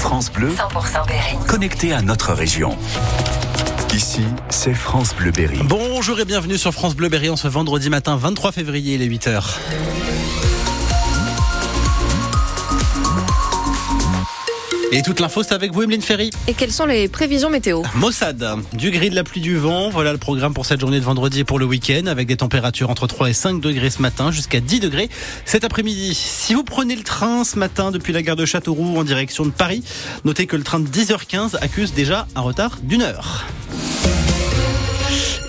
France Bleu, 100% Berry. connecté à notre région. Ici, c'est France Bleu Berry. Bonjour et bienvenue sur France Bleu Berry en ce vendredi matin 23 février, il est 8h. Et toute l'info, c'est avec vous, Emeline Ferry. Et quelles sont les prévisions météo Mossad, du gris, de la pluie, du vent. Voilà le programme pour cette journée de vendredi et pour le week-end, avec des températures entre 3 et 5 degrés ce matin, jusqu'à 10 degrés cet après-midi. Si vous prenez le train ce matin depuis la gare de Châteauroux en direction de Paris, notez que le train de 10h15 accuse déjà un retard d'une heure.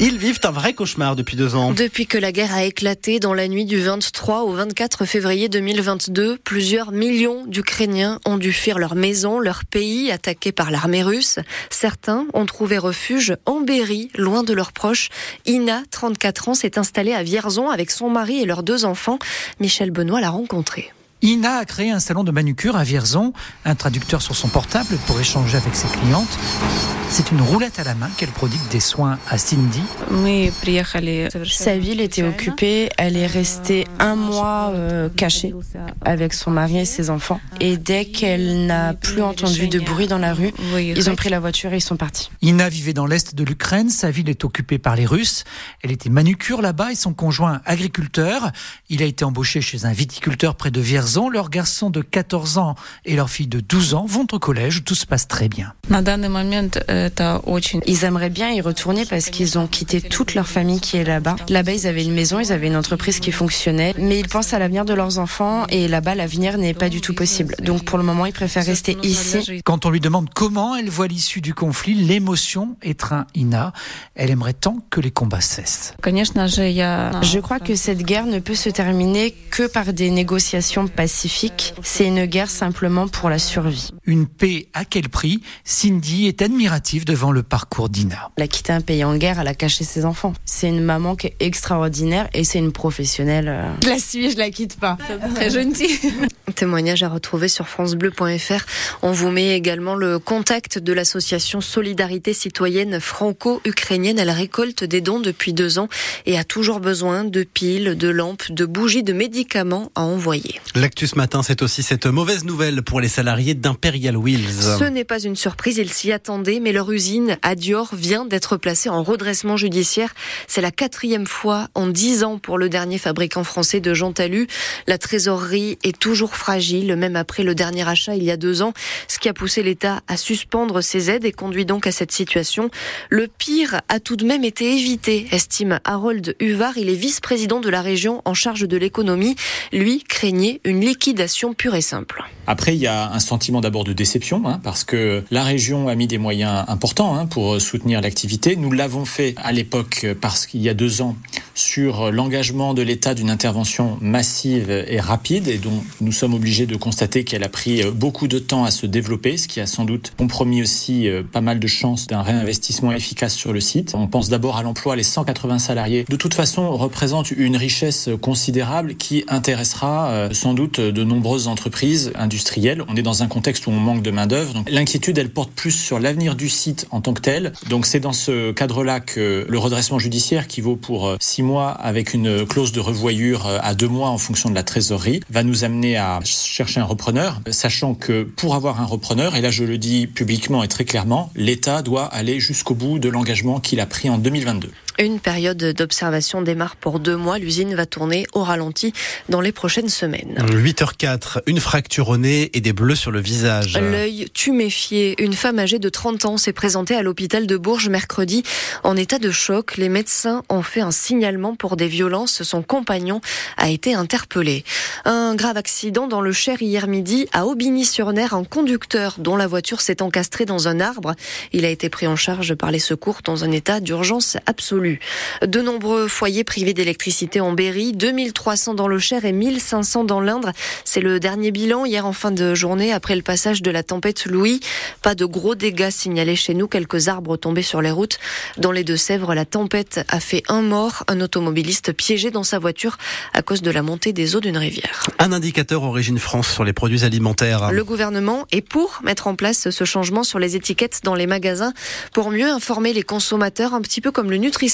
Ils vivent un vrai cauchemar depuis deux ans. Depuis que la guerre a éclaté dans la nuit du 23 au 24 février 2022, plusieurs millions d'Ukrainiens ont dû fuir leur maison, leur pays, attaqués par l'armée russe. Certains ont trouvé refuge en Berry, loin de leurs proches. Ina, 34 ans, s'est installée à Vierzon avec son mari et leurs deux enfants. Michel Benoît l'a rencontrée. Ina a créé un salon de manucure à Vierzon, un traducteur sur son portable pour échanger avec ses clientes. C'est une roulette à la main qu'elle prodigue des soins à Cindy. Sa ville était occupée, elle est restée un mois euh, cachée avec son mari et ses enfants. Et dès qu'elle n'a plus entendu de bruit dans la rue, ils ont pris la voiture et ils sont partis. Ina vivait dans l'est de l'Ukraine, sa ville est occupée par les Russes. Elle était manucure là-bas et son conjoint agriculteur. Il a été embauché chez un viticulteur près de Vierzon. Leur garçon de 14 ans et leur fille de 12 ans vont au collège, tout se passe très bien. Ils aimeraient bien y retourner parce qu'ils ont quitté toute leur famille qui est là-bas. Là-bas, ils avaient une maison, ils avaient une entreprise qui fonctionnait, mais ils pensent à l'avenir de leurs enfants et là-bas, l'avenir n'est pas du tout possible. Donc pour le moment, ils préfèrent rester ici. Quand on lui demande comment elle voit l'issue du conflit, l'émotion étreint Ina. Elle aimerait tant que les combats cessent. Je crois que cette guerre ne peut se terminer que par des négociations pacifiques. C'est une guerre simplement pour la survie. Une paix à quel prix Cindy est admirative devant le parcours d'Ina. Elle a quitté un pays en guerre, elle a caché ses enfants. C'est une maman qui est extraordinaire et c'est une professionnelle. euh. Je la suis, je la quitte pas. Très gentille. Témoignage à retrouver sur francebleu.fr. On vous met également le contact de l'association Solidarité citoyenne franco-ukrainienne. Elle récolte des dons depuis deux ans et a toujours besoin de piles, de lampes, de bougies, de médicaments à envoyer. L'actu ce matin, c'est aussi cette mauvaise nouvelle pour les salariés Wheels. Ce n'est pas une surprise, ils s'y attendaient, mais leur usine à Dior vient d'être placée en redressement judiciaire. C'est la quatrième fois en dix ans pour le dernier fabricant français de Jean Talus. La trésorerie est toujours fragile, même après le dernier achat il y a deux ans, ce qui a poussé l'État à suspendre ses aides et conduit donc à cette situation. Le pire a tout de même été évité, estime Harold Huvar. Il est vice-président de la région en charge de l'économie. Lui craignait une liquidation pure et simple. Après, il y a un sentiment d'abord de déception, hein, parce que la région a mis des moyens importants hein, pour soutenir l'activité. Nous l'avons fait à l'époque parce qu'il y a deux ans sur l'engagement de l'État d'une intervention massive et rapide, et dont nous sommes obligés de constater qu'elle a pris beaucoup de temps à se développer, ce qui a sans doute compromis aussi euh, pas mal de chances d'un réinvestissement efficace sur le site. On pense d'abord à l'emploi, les 180 salariés, de toute façon, représentent une richesse considérable qui intéressera euh, sans doute de nombreuses entreprises industrielles. On est dans un contexte où on manque de main-d'œuvre. L'inquiétude, elle porte plus sur l'avenir du site en tant que tel. Donc c'est dans ce cadre-là que le redressement judiciaire qui vaut pour euh, six mois avec une clause de revoyure euh, à deux mois en fonction de la trésorerie va nous amener à chercher un repreneur, sachant que pour avoir un repreneur, et là je le dis publiquement et très clairement, l'État doit aller jusqu'au bout de l'engagement qu'il a pris en 2022. Une période d'observation démarre pour deux mois. L'usine va tourner au ralenti dans les prochaines semaines. 8h04, une fracture au nez et des bleus sur le visage. L'œil tuméfié. Une femme âgée de 30 ans s'est présentée à l'hôpital de Bourges mercredi en état de choc. Les médecins ont fait un signalement pour des violences. Son compagnon a été interpellé. Un grave accident dans le Cher hier midi à Aubigny-sur-Ner. Un conducteur dont la voiture s'est encastrée dans un arbre. Il a été pris en charge par les secours dans un état d'urgence absolue. De nombreux foyers privés d'électricité en Berry, 2300 dans le Cher et 1500 dans l'Indre. C'est le dernier bilan hier en fin de journée après le passage de la tempête Louis. Pas de gros dégâts signalés chez nous, quelques arbres tombés sur les routes. Dans les Deux-Sèvres, la tempête a fait un mort, un automobiliste piégé dans sa voiture à cause de la montée des eaux d'une rivière. Un indicateur Origine France sur les produits alimentaires. Le gouvernement est pour mettre en place ce changement sur les étiquettes dans les magasins pour mieux informer les consommateurs, un petit peu comme le Nutri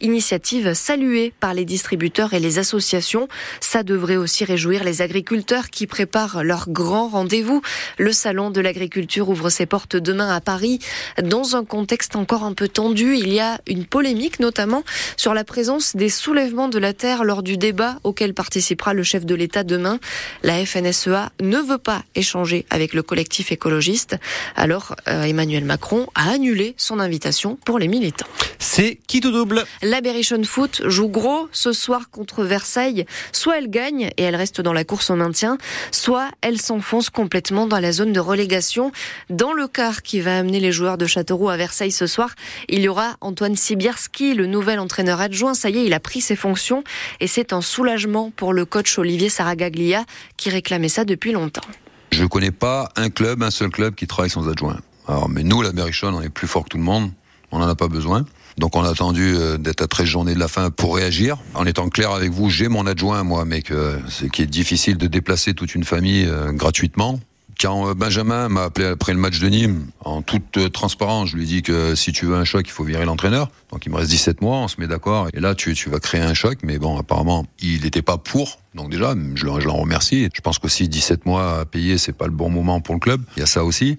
Initiative saluée par les distributeurs et les associations. Ça devrait aussi réjouir les agriculteurs qui préparent leur grand rendez-vous. Le salon de l'agriculture ouvre ses portes demain à Paris. Dans un contexte encore un peu tendu, il y a une polémique notamment sur la présence des soulèvements de la terre lors du débat auquel participera le chef de l'État demain. La FNSEA ne veut pas échanger avec le collectif écologiste. Alors euh, Emmanuel Macron a annulé son invitation pour les militants. C'est qui tout double La Berrichon Foot joue gros ce soir contre Versailles. Soit elle gagne et elle reste dans la course au maintien, soit elle s'enfonce complètement dans la zone de relégation. Dans le quart qui va amener les joueurs de Châteauroux à Versailles ce soir, il y aura Antoine Sibierski, le nouvel entraîneur adjoint. Ça y est, il a pris ses fonctions et c'est un soulagement pour le coach Olivier Saragaglia qui réclamait ça depuis longtemps. Je ne connais pas un club, un seul club qui travaille sans adjoint. Alors, mais nous, la Berrichonne, on est plus fort que tout le monde. On n'en a pas besoin. Donc on a attendu euh, d'être à 13 journées de la fin pour réagir. En étant clair avec vous, j'ai mon adjoint, moi, mais c'est qui est difficile de déplacer toute une famille euh, gratuitement. Quand euh, Benjamin m'a appelé après le match de Nîmes, en toute transparence, je lui ai dit que si tu veux un choc, il faut virer l'entraîneur. Donc il me reste 17 mois, on se met d'accord. Et là, tu, tu vas créer un choc, mais bon, apparemment, il n'était pas pour. Donc déjà, je, je l'en remercie. Je pense qu'aussi 17 mois à payer, c'est pas le bon moment pour le club. Il y a ça aussi.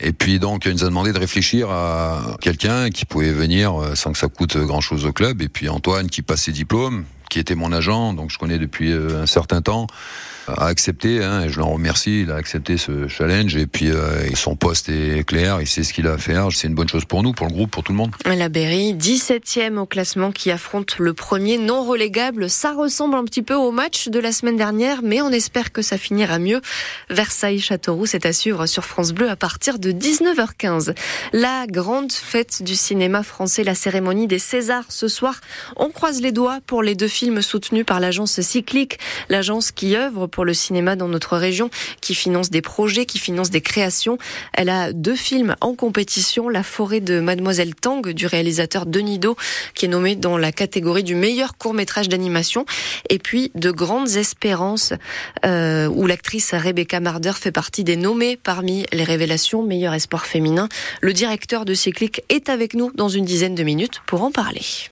Et puis donc, il nous a demandé de réfléchir à quelqu'un qui pouvait venir sans que ça coûte grand-chose au club. Et puis Antoine qui passe ses diplômes, qui était mon agent, donc je connais depuis un certain temps a accepté, hein, et je l'en remercie, il a accepté ce challenge et puis euh, son poste est clair, il sait ce qu'il a à faire, c'est une bonne chose pour nous, pour le groupe, pour tout le monde. La Berry, 17e au classement qui affronte le premier non relégable, ça ressemble un petit peu au match de la semaine dernière, mais on espère que ça finira mieux. Versailles-Châteauroux, c'est à suivre sur France Bleu à partir de 19h15. La grande fête du cinéma français, la cérémonie des Césars ce soir. On croise les doigts pour les deux films soutenus par l'agence Cyclique, l'agence qui œuvre pour le cinéma dans notre région, qui finance des projets, qui finance des créations. Elle a deux films en compétition, La forêt de Mademoiselle Tang du réalisateur Denis Do, qui est nommé dans la catégorie du meilleur court métrage d'animation, et puis De grandes espérances, euh, où l'actrice Rebecca Marder fait partie des nommés parmi les révélations meilleur espoir féminin. Le directeur de Cyclique est avec nous dans une dizaine de minutes pour en parler.